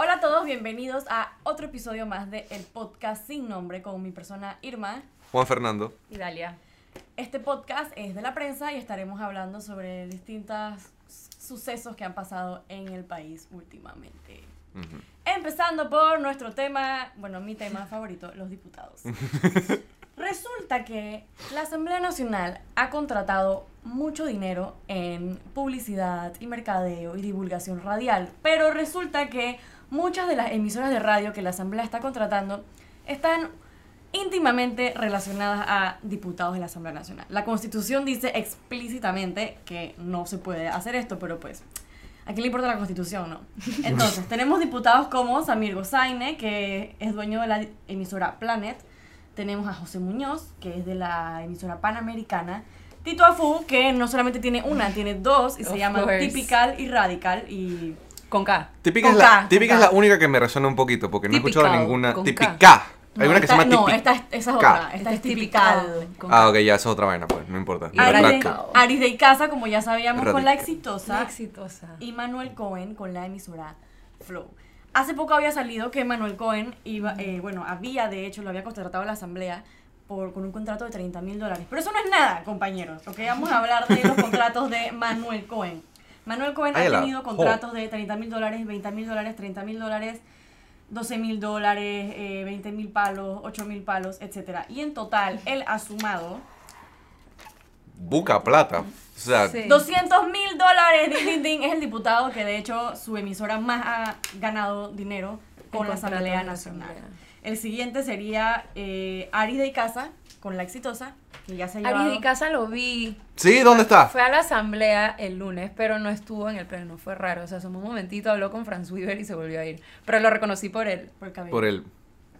Hola a todos, bienvenidos a otro episodio más de El Podcast Sin Nombre con mi persona Irma. Juan Fernando. Y Dalia. Este podcast es de la prensa y estaremos hablando sobre distintos sucesos que han pasado en el país últimamente. Empezando por nuestro tema, bueno, mi tema favorito, los diputados. Resulta que la Asamblea Nacional ha contratado mucho dinero en publicidad y mercadeo y divulgación radial, pero resulta que muchas de las emisoras de radio que la Asamblea está contratando están íntimamente relacionadas a diputados de la Asamblea Nacional. La Constitución dice explícitamente que no se puede hacer esto, pero pues ¿A quién le importa la constitución, no? Entonces, tenemos diputados como Samir Gozaine, que es dueño de la emisora Planet. Tenemos a José Muñoz, que es de la emisora Panamericana. Tito Afu, que no solamente tiene una, tiene dos, y se course. Típical y Radical. Y Con K. Típica, Con es la, K, típica con es la K. única que me resuena un poquito, porque no he escuchado Typical, ninguna. Típica. Hay No, una que se llama No, típica. esta, es- esa es K. otra. Esta es Típical. con Ah, K. ok, ya es otra vaina, pues, no importa. Aris de, que- Aris de Casa, como ya sabíamos, con la Radical. exitosa. La exitosa. y Manuel Cohen con la emisora Flow. Hace poco había salido que Manuel Cohen iba, eh, bueno, había de hecho, lo había contratado a la asamblea por, con un contrato de 30 mil dólares. Pero eso no es nada, compañeros. Ok, vamos a hablar de los contratos de Manuel Cohen. Manuel Cohen Ay, ha la- tenido contratos de 30 mil dólares, 20 mil dólares, 30 mil dólares, 12 mil dólares, eh, 20 mil palos, 8 mil palos, etc. Y en total, él ha sumado Buca plata. O sea, Sí. 200 mil dólares. Ding, ding, ding. Es el diputado que de hecho su emisora más ha ganado dinero con la Asamblea Nacional. El siguiente sería eh, Ari de Casa con la exitosa, que ya se ha llevado. Ari de Casa lo vi. ¿Sí? ¿Dónde está? Fue a la asamblea el lunes, pero no estuvo en el pleno. Fue raro. O sea, asomó un momentito, habló con Franz Weaver y se volvió a ir. Pero lo reconocí por el, por el cabello. Por el.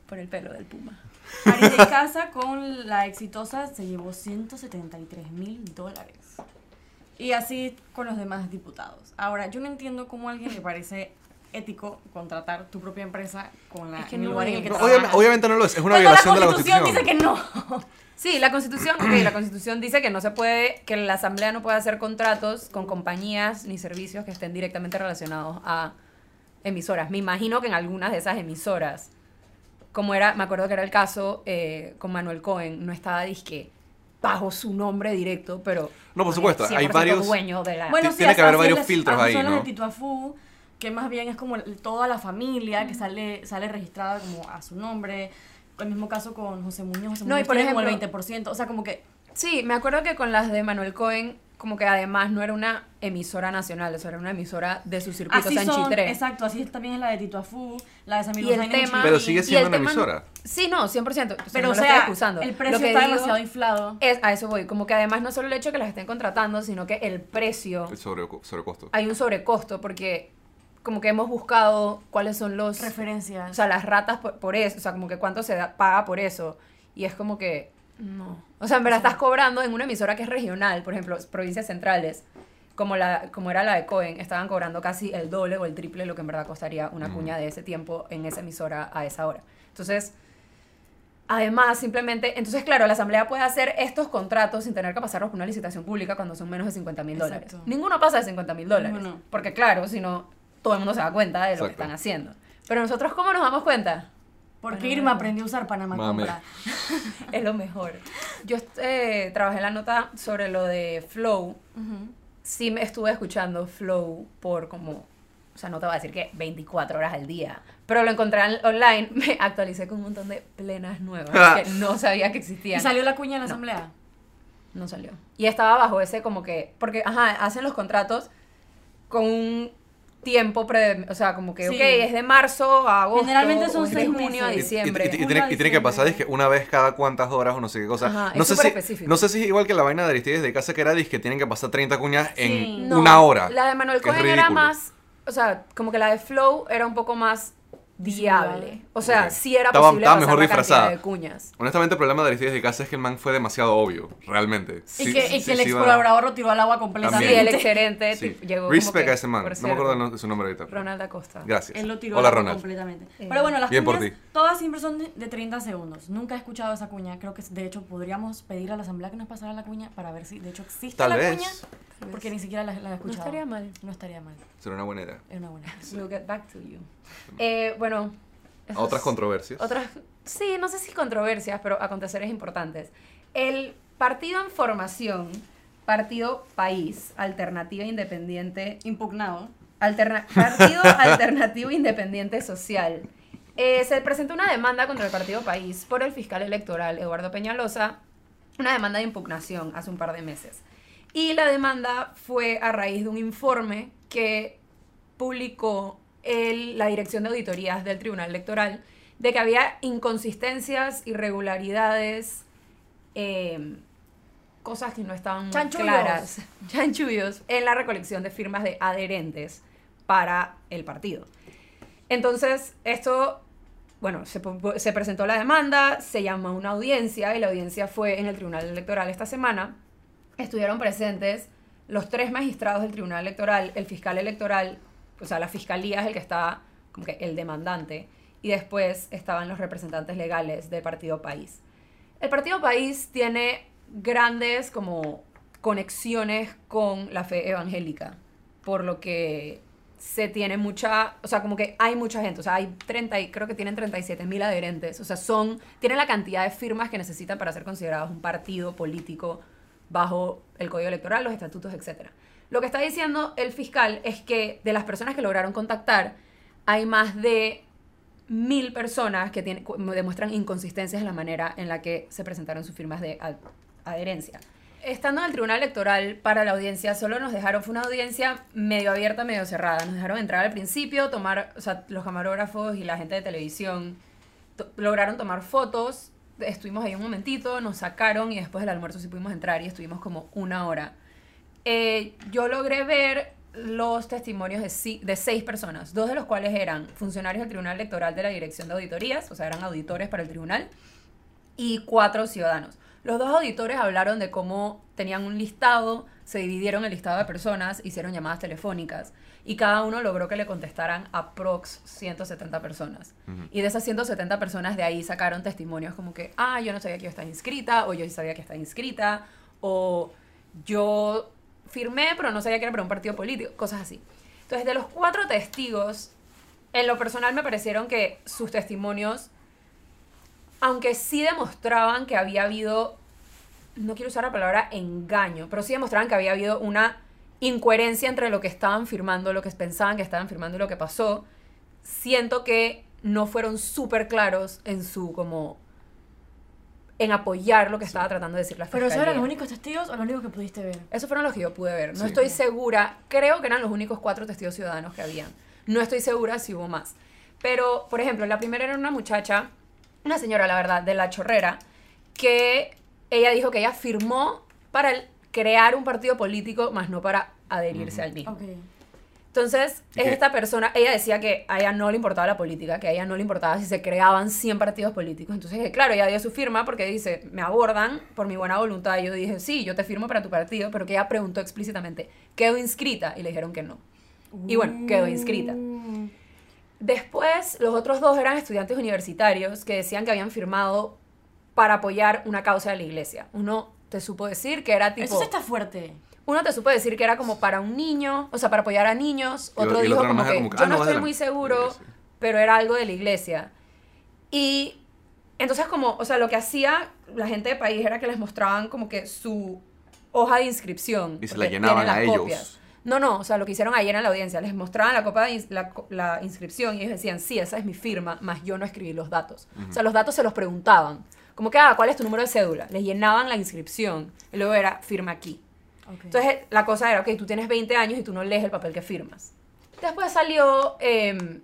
Por el pelo del puma. Ari de Casa con la exitosa se llevó 173 mil dólares. Y así con los demás diputados. Ahora, yo no entiendo cómo a alguien le parece ético contratar tu propia empresa con la Es que en el no lugar en el que No, obviamente, obviamente no lo es. Es una Cuando violación de la la constitución dice que no. Sí, la constitución, ok, la constitución dice que no se puede, que la asamblea no puede hacer contratos con compañías ni servicios que estén directamente relacionados a emisoras. Me imagino que en algunas de esas emisoras, como era, me acuerdo que era el caso eh, con Manuel Cohen, no estaba disque bajo su nombre directo, pero No, por es supuesto, hay 100% varios- dueño de la Bueno, sí, tiene que haber varios filtros ahí, son las ¿no? de Tito Afú, que más bien es como toda la familia que sale, sale registrada como a su nombre. El mismo caso con José Muñoz. José No, y por tiene como ejemplo- el 20%. O sea, como que Sí, me acuerdo que con las de Manuel Cohen, como que además no era una emisora nacional, eso era una emisora de su circuito así son. 3. Exacto, así también es la de Tito Afú, la de Samir Y el tema-. Pero sigue siendo una tema- emisora. Sí, no, 100%. o sea, Pero, no o lo estoy sea, excusando. el Lo precio que está digo demasiado inflado. Es, a eso voy, como que además no solo el hecho de que las estén contratando, sino que el precio, El sobre, sobrecosto. hay un sobrecosto, porque como que hemos buscado cuáles son los, Referencias. o sea, las ratas por, por eso, o sea, como que cuánto se da- paga por eso, y es como que, no. O sea, en verdad estás cobrando en una emisora que es regional, por ejemplo, provincias centrales, como, la, como era la de Cohen, estaban cobrando casi el doble o el triple de lo que en verdad costaría una cuña de ese tiempo en esa emisora a esa hora. Entonces, además, simplemente, entonces, claro, la asamblea puede hacer estos contratos sin tener que pasarlos por una licitación pública cuando son menos de 50 mil dólares. Ninguno pasa de 50 mil dólares. Ninguno. Porque, claro, si no, todo el mundo se da cuenta de lo que están haciendo. Pero nosotros, ¿cómo nos damos cuenta? Porque Panamá. Irma aprendió a usar Panamá Mame. Compra. Es lo mejor. Yo eh, trabajé la nota sobre lo de Flow. Sí me estuve escuchando Flow por como, o sea, no te voy a decir que 24 horas al día, pero lo encontré en- online, me actualicé con un montón de plenas nuevas que no sabía que ¿Y existían. salió la cuña en la No. asamblea? No salió. Y estaba bajo ese como que, porque, ajá, hacen los contratos con un tiempo, pre, o sea, como que, Sí. ok, es de marzo a agosto, Generalmente son seis junio a meses. Y, y- diciembre. y- tiene, a y tiene que pasar es que una vez cada cuántas horas o no sé qué cosa. Ajá, no, es sé súper si, específico. no sé si es igual que la vaina de Aristides de casa que era que tienen que pasar 30 cuñas Sí. en No, una hora. La de Manuel Cohen era más, o sea, como que la de Flow era un poco más viable. O sea, Ok. sí era Estaba- posible estaba pasar mejor la disfrazada. de cuñas. Honestamente, el problema de Aristides de casa es que el man fue demasiado obvio, realmente. Y Sí, que, y sí, que el sí ex colaborador lo tiró al agua Sí, completamente. el excelente Sí. tipo, llegó como Respect que, a ese man. No me acuerdo de su nombre ahorita. Ronald Acosta. Gracias. Él lo tiró Hola, al agua Ronald. completamente. Eh, Pero bueno, las Bien por cuñas ti. todas siempre son de, de 30 segundos. Nunca he escuchado esa cuña. Creo que de hecho podríamos pedir a la asamblea que nos pasara la cuña para ver si de hecho existe Tal la vez. cuña. Porque ni siquiera la, la he No escuchado. estaría mal. No estaría mal. Será una buena idea. Es una buena. We'll get back to you. Eh, bueno. Esas- Otras controversias. Otras, sí, no sé si controversias, pero aconteceres importantes. El partido en formación, Partido País, Alternativa Independiente, Impugnado. Alterna- Partido Alternativo Independiente Social, eh, se presentó una demanda contra el Partido País por el fiscal electoral Eduardo Peñalosa, una demanda de impugnación hace un par de meses. Y la demanda fue a raíz de un informe que publicó el- la Dirección de Auditorías del Tribunal Electoral de que había inconsistencias, irregularidades, eh, cosas que no estaban muy Chanchullos. claras, chanchullos, en la recolección de firmas de adherentes para el partido. Entonces, esto, bueno, se, se presentó la demanda, se llamó una audiencia y la audiencia fue en el Tribunal Electoral esta semana. Estuvieron presentes los tres magistrados del Tribunal Electoral, el fiscal electoral, o sea, la fiscalía es el que está como que el demandante, y después estaban los representantes legales del Partido País. El Partido País tiene grandes como conexiones con la fe evangélica, por lo que se tiene mucha, o sea, como que hay mucha gente, o sea, hay 30, y- creo que tienen 37 mil adherentes, o sea, son, tienen la cantidad de firmas que necesitan para ser considerados un partido político bajo el código electoral, los estatutos, etc. Lo que está diciendo el fiscal es que de las personas que lograron contactar, hay más de mil personas que demuestran inconsistencias en la manera en la que se presentaron sus firmas de ad- adherencia. Estando en el tribunal electoral para la audiencia, solo nos dejaron, fue una audiencia medio abierta, medio cerrada. Nos dejaron entrar al principio, tomar, o sea, los camarógrafos y la gente de televisión lograron tomar fotos. Estuvimos ahí un momentito, nos sacaron y después del almuerzo sí pudimos entrar y estuvimos como una hora. Eh, yo logré ver los testimonios de, de seis personas, dos de los cuales eran funcionarios del Tribunal Electoral de la Dirección de Auditorías, o sea, eran auditores para el tribunal, y cuatro ciudadanos. Los dos auditores hablaron de cómo tenían un listado, se dividieron el listado de personas, hicieron llamadas telefónicas y cada uno logró que le contestaran aprox 170 personas. Ujú. Y de esas 170 personas de ahí sacaron testimonios como que, ah, yo no sabía que yo estaba inscrita, o yo sí sabía que estaba inscrita, o yo firmé pero no sabía que era para un partido político, cosas así. Entonces, de los cuatro testigos, en lo personal me parecieron que sus testimonios aunque sí demostraban que había habido, no quiero usar la palabra engaño, pero sí demostraban que había habido una incoherencia entre lo que estaban firmando, lo que pensaban que estaban firmando y lo que pasó, siento que no fueron súper claros en su como en apoyar lo que estaba tratando de decir la Pero fiscalía. esos eran los únicos testigos o los únicos que pudiste ver. Esos fueron los que yo pude ver. No Sí. estoy segura. Creo que eran los únicos cuatro testigos ciudadanos que habían. No estoy segura si hubo más. Pero, por ejemplo, la primera era una muchacha, una señora, la verdad, de la chorrera, que ella dijo que ella firmó para crear un partido político, más no para adherirse al mismo. Ok. Entonces, ¿Y es qué? esta persona, ella decía que a ella no le importaba la política, que a ella no le importaba si se creaban 100 partidos políticos. Entonces, eh, claro, ella dio su firma porque dice, me abordan por mi buena voluntad. Y yo dije, sí, yo te firmo para tu partido, pero que ella preguntó explícitamente, ¿quedo inscrita? Y le dijeron que no. Y bueno, quedó inscrita. Después, los otros dos eran estudiantes universitarios que decían que habían firmado para apoyar una causa de la iglesia. Uno te supo decir que era tipo... Eso está fuerte. Uno te supo decir que era como para un niño, o sea, para apoyar a niños. Y Otro y dijo otro como que, como que, yo ah, no no, estoy muy seguro, iglesia. pero era algo de la iglesia. Y entonces como, o sea, lo que hacía la gente de país era que les mostraban como que su hoja de inscripción. Y se la llenaban a ellos. copias. No, no, o sea, lo que hicieron ayer en la audiencia, les mostraban la, copa de ins- la, la inscripción y ellos decían, sí, esa es mi firma, más yo no escribí los datos. O sea, los datos se los preguntaban. Como que, ah, ¿cuál es tu número de cédula? Les llenaban la inscripción y luego era, firma aquí. Entonces la cosa era, ok, tú tienes 20 años y tú no lees el papel que firmas. Después salió eh,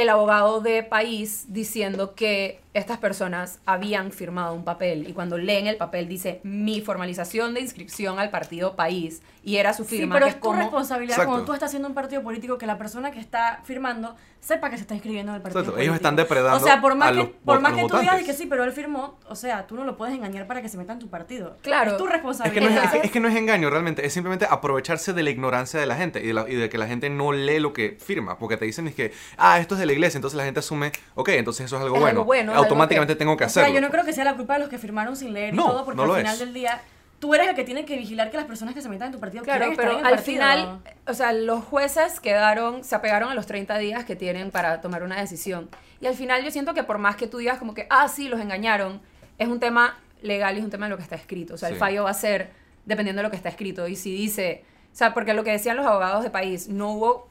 el abogado de país diciendo que estas personas habían firmado un papel y cuando leen el papel dice mi formalización de inscripción al partido país y era su Sí, firma pero que es tu como responsabilidad Exacto. cuando tú estás haciendo un partido político que la persona que está firmando sepa que se está inscribiendo en el partido Exacto, ellos político. están depredando O sea, por más a que, los por más que tú digas que sí, pero él firmó, o sea, tú no lo puedes engañar para que se meta en tu partido. Claro. Es tu Es que, responsabilidad. no es, es que- es que no es engaño realmente, es simplemente aprovecharse de la ignorancia de la gente y de, la- y de que la gente no lee lo que firma, porque te dicen es que, ah, esto es de la iglesia, entonces la gente asume, ok, entonces eso es algo Es bueno, algo bueno, es algo automáticamente que- tengo que O sea, hacerlo. yo no creo que sea la culpa de los que firmaron sin leer No, y todo, porque no al final es. del día tú eres el que tiene que vigilar que las personas que se metan en tu partido Claro, quieran estar pero en el al partido. final, o sea, los jueces quedaron, se apegaron a los 30 días que tienen para tomar una decisión. Y al final yo siento que por más que tú digas como que, ah, sí, los engañaron, es un tema legal y es un tema de lo que está escrito. O sea, el fallo va a ser dependiendo de lo que está escrito. Y si dice, o sea, porque lo que decían los abogados de país, no hubo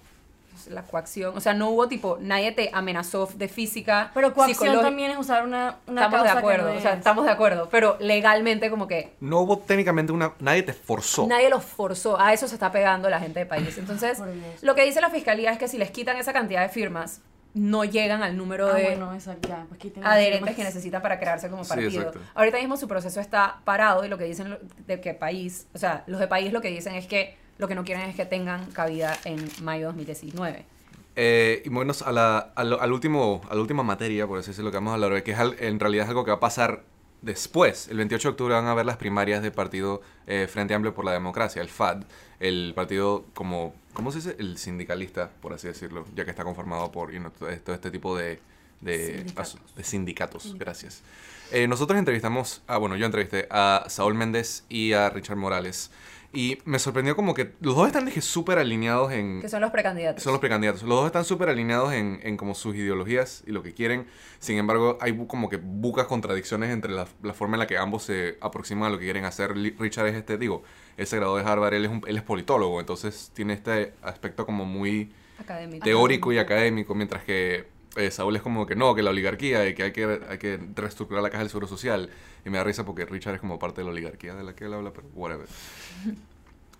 la coacción, o sea, no hubo tipo, nadie te amenazó de física. Pero coacción también es usar una, una Estamos de que acuerdo, o sea, es. estamos de acuerdo, pero legalmente como que No hubo técnicamente una, nadie te forzó. Nadie los forzó, a eso se está pegando la gente de país. Entonces, lo que dice la fiscalía es que si les quitan esa cantidad de firmas, no llegan al número Ah, de bueno, exacto, ya, pues adherentes que necesitan para crearse como Sí, partido. exacto. Ahorita mismo su proceso está parado y lo que dicen de que país, o sea, los de país lo que dicen es que lo que no quieren es que tengan cabida en mayo de 2019. Eh, y bueno, a la, a lo- al último, a la última materia, por así decirlo, que vamos a hablar hoy, que es al- en realidad es algo que va a pasar después. El 28 de octubre van a haber las primarias del partido eh, Frente Amplio por la Democracia, el FAD, el partido como, ¿cómo se dice? El sindicalista, por así decirlo, ya que está conformado por you know, todo este- todo este tipo de, de Sindicatos. de sindicatos. Gracias. Eh, nosotros entrevistamos, ah, bueno, yo entrevisté a Saúl Méndez y a Richard Morales. Y me sorprendió como que los dos están dije súper alineados en, Que son los precandidatos. son los precandidatos. Los dos están súper alineados en, en como sus ideologías y lo que quieren. Sin embargo, hay como que bucas contradicciones entre la, la forma en la que ambos se aproximan a lo que quieren hacer. Richard es este, digo, él se graduó de Harvard, él es, un- él es politólogo, entonces tiene este aspecto como muy teórico y académico, mientras que eh, Saúl es como que no, que la oligarquía y que hay que, hay que reestructurar la caja del seguro social. Y me da risa porque Richard es como parte de la oligarquía de la que él habla, pero whatever.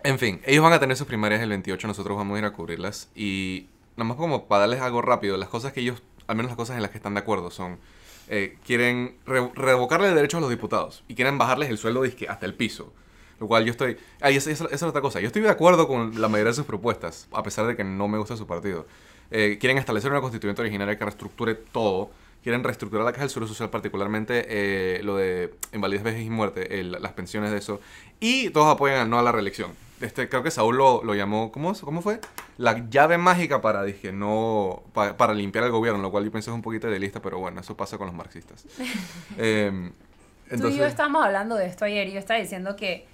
En fin, ellos van a tener sus primarias el 28, nosotros vamos a ir a cubrirlas. Y nada más como para darles algo rápido, las cosas que ellos, al menos las cosas en las que están de acuerdo son, eh, quieren re- revocarle derechos a los diputados y quieren bajarles el sueldo dizque, hasta el piso. Lo cual yo estoy... Ah, esa es otra cosa. Yo estoy de acuerdo con la mayoría de sus propuestas, a pesar de que no me gusta su partido. Eh, quieren establecer una constituyente originaria que reestructure todo. Quieren reestructurar la caja del seguro social, particularmente eh, lo de invalidez, vejez y muerte, el- las pensiones de eso. Y todos apoyan al no a la reelección. Este, creo que Saúl lo, lo llamó, ¿cómo? ¿cómo fue? La llave mágica para, dije, no, pa- para limpiar el gobierno, lo cual yo pienso es un poquito idealista, pero bueno, eso pasa con los marxistas. Em, Tú y yo estábamos hablando de esto ayer y yo estaba diciendo que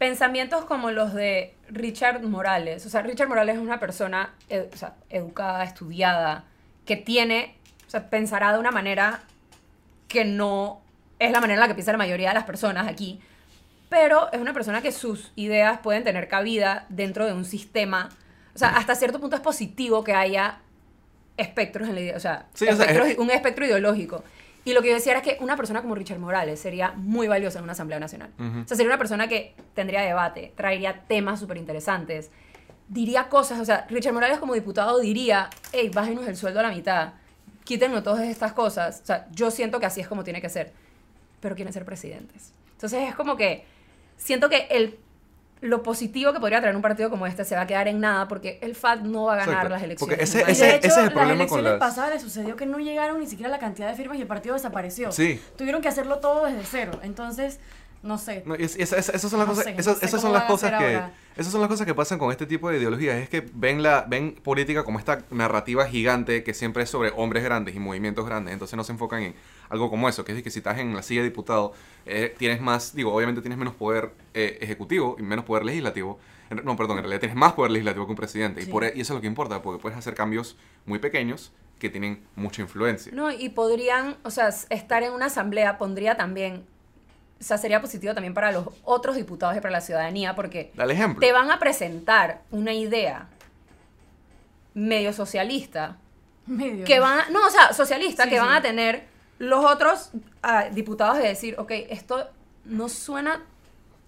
pensamientos como los de Richard Morales, o sea, Richard Morales es una persona eh, o sea, educada, estudiada, que tiene, o sea, pensará de una manera que no es la manera en la que piensa la mayoría de las personas aquí, pero es una persona que sus ideas pueden tener cabida dentro de un sistema, o sea, hasta cierto punto es positivo que haya espectros en la idea, o sea, Sí, o sea, espectros- es- un espectro ideológico. Y lo que yo decía era que una persona como Richard Morales sería muy valiosa en una Asamblea Nacional. Ujú. O sea, sería una persona que tendría debate, traería temas súper interesantes, diría cosas, o sea, Richard Morales como diputado diría, hey, bájenos el sueldo a la mitad, quítenos todas estas cosas. O sea, yo siento que así es como tiene que ser, pero quieren ser presidentes. Entonces es como que siento que el, lo positivo que podría traer un partido como este se va a quedar en nada porque el FAD no va a ganar Exacto. las elecciones. Porque ese- de hecho, ese es el las problema con elecciones las- pasadas le sucedió que no llegaron ni siquiera la cantidad de firmas y el partido desapareció. Sí. Tuvieron que hacerlo todo desde cero. Entonces, no sé. No, es- es- es- esas son las No cosas, sé, esas, no sé esas cómo son las cosas que ahora. esas son las cosas que pasan con este tipo de ideologías, es que ven la ven política como esta narrativa gigante que siempre es sobre hombres grandes y movimientos grandes, entonces no se enfocan en algo como eso, que es que si estás en la silla de diputado eh, tienes más, digo, obviamente tienes menos poder eh, ejecutivo y menos poder legislativo. No, perdón, en realidad tienes más poder legislativo que un presidente y, por, e- y eso es lo que importa, porque puedes hacer cambios muy pequeños que tienen mucha influencia. No, y podrían, o sea, estar en una asamblea pondría también, o sea, sería positivo también para los otros diputados y para la ciudadanía, porque Dale ejemplo. te van a presentar una idea medio socialista, Medio. que van, a- no, o sea, socialista, Sí, que van a tener los otros ah, diputados de decir, ok, esto no suena,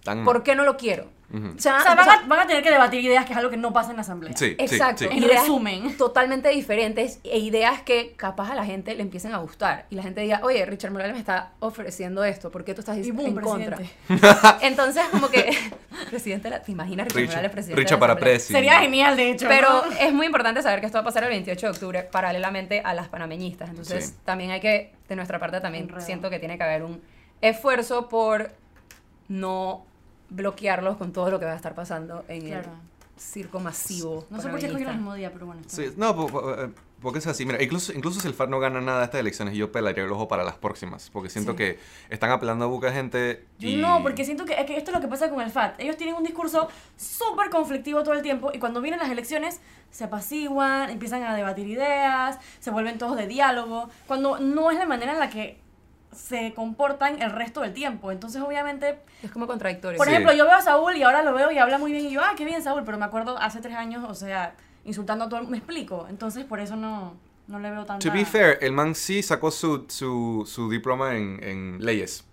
Tan mal. ¿por qué no lo quiero? O sea, O sea, o van, sea, a, van a tener que debatir ideas, que es algo que no pasa en la asamblea. Sí, Exacto. sí. En Ideas resumen. Totalmente diferentes e ideas que capaz a la gente le empiecen a gustar. Y la gente diga, oye, Richard Morales me está ofreciendo esto, ¿por qué tú estás Y diciendo boom, en contra? presidente. Entonces, como que, presidente, de la- ¿te imaginas Richard, Morales presidente? Richard de la para Asamblea? presi. Sería genial, de hecho. Pero ¿no? es muy importante saber que esto va a pasar el 28 de octubre, paralelamente a las panameñistas. Entonces, Sí. también hay que, de nuestra parte, también Enredo. siento que tiene que haber un esfuerzo por no bloquearlos con todo lo que va a estar pasando en Claro. el circo masivo. No sé por qué escogieron el mismo día, pero bueno. está Sí, bien. no, eh, porque es así. Mira, incluso, incluso si el FAR no gana nada de estas elecciones, yo pelaría el ojo para las próximas. Porque siento Sí. que están apelando a buca de gente. Yo Y... no, porque siento que, es que esto es lo que pasa con el FAT. Ellos tienen un discurso súper conflictivo todo el tiempo y cuando vienen las elecciones se apaciguan, empiezan a debatir ideas, se vuelven todos de diálogo, cuando no es la manera en la que se comportan el resto del tiempo. Entonces, obviamente, Es como contradictorio. por Sí. ejemplo, yo veo a Saúl y ahora lo veo y habla muy bien y yo, ah, qué bien Saúl, pero me acuerdo hace tres años, o sea, insultando a todo el Me explico. Entonces, por eso no, no le veo tanta... To be fair, el man sí sacó su, su, su diploma en, en leyes.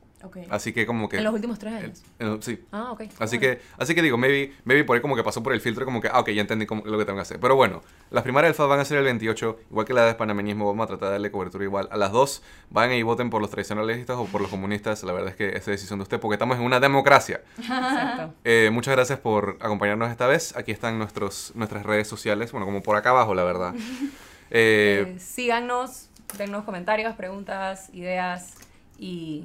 Así que como que... En los últimos tres años. eh, sí. Ah, ok. Así que, así que digo, maybe, maybe por ahí como que pasó por el filtro, como que, ah, ok, ya entendí cómo- lo que tengo que hacer. Pero bueno, las primarias del FAD van a ser el 28, igual que la de panameñismo, vamos a tratar de darle cobertura igual. A las dos, vayan y voten por los tradicionalistas o por los comunistas, la verdad es que esa es decisión de usted, porque estamos en una democracia. Exacto. Eh, muchas gracias por acompañarnos esta vez. Aquí están nuestros, nuestras redes sociales, bueno, como por acá abajo, la verdad. Eh, Eh, síganos, dennos comentarios, preguntas, ideas y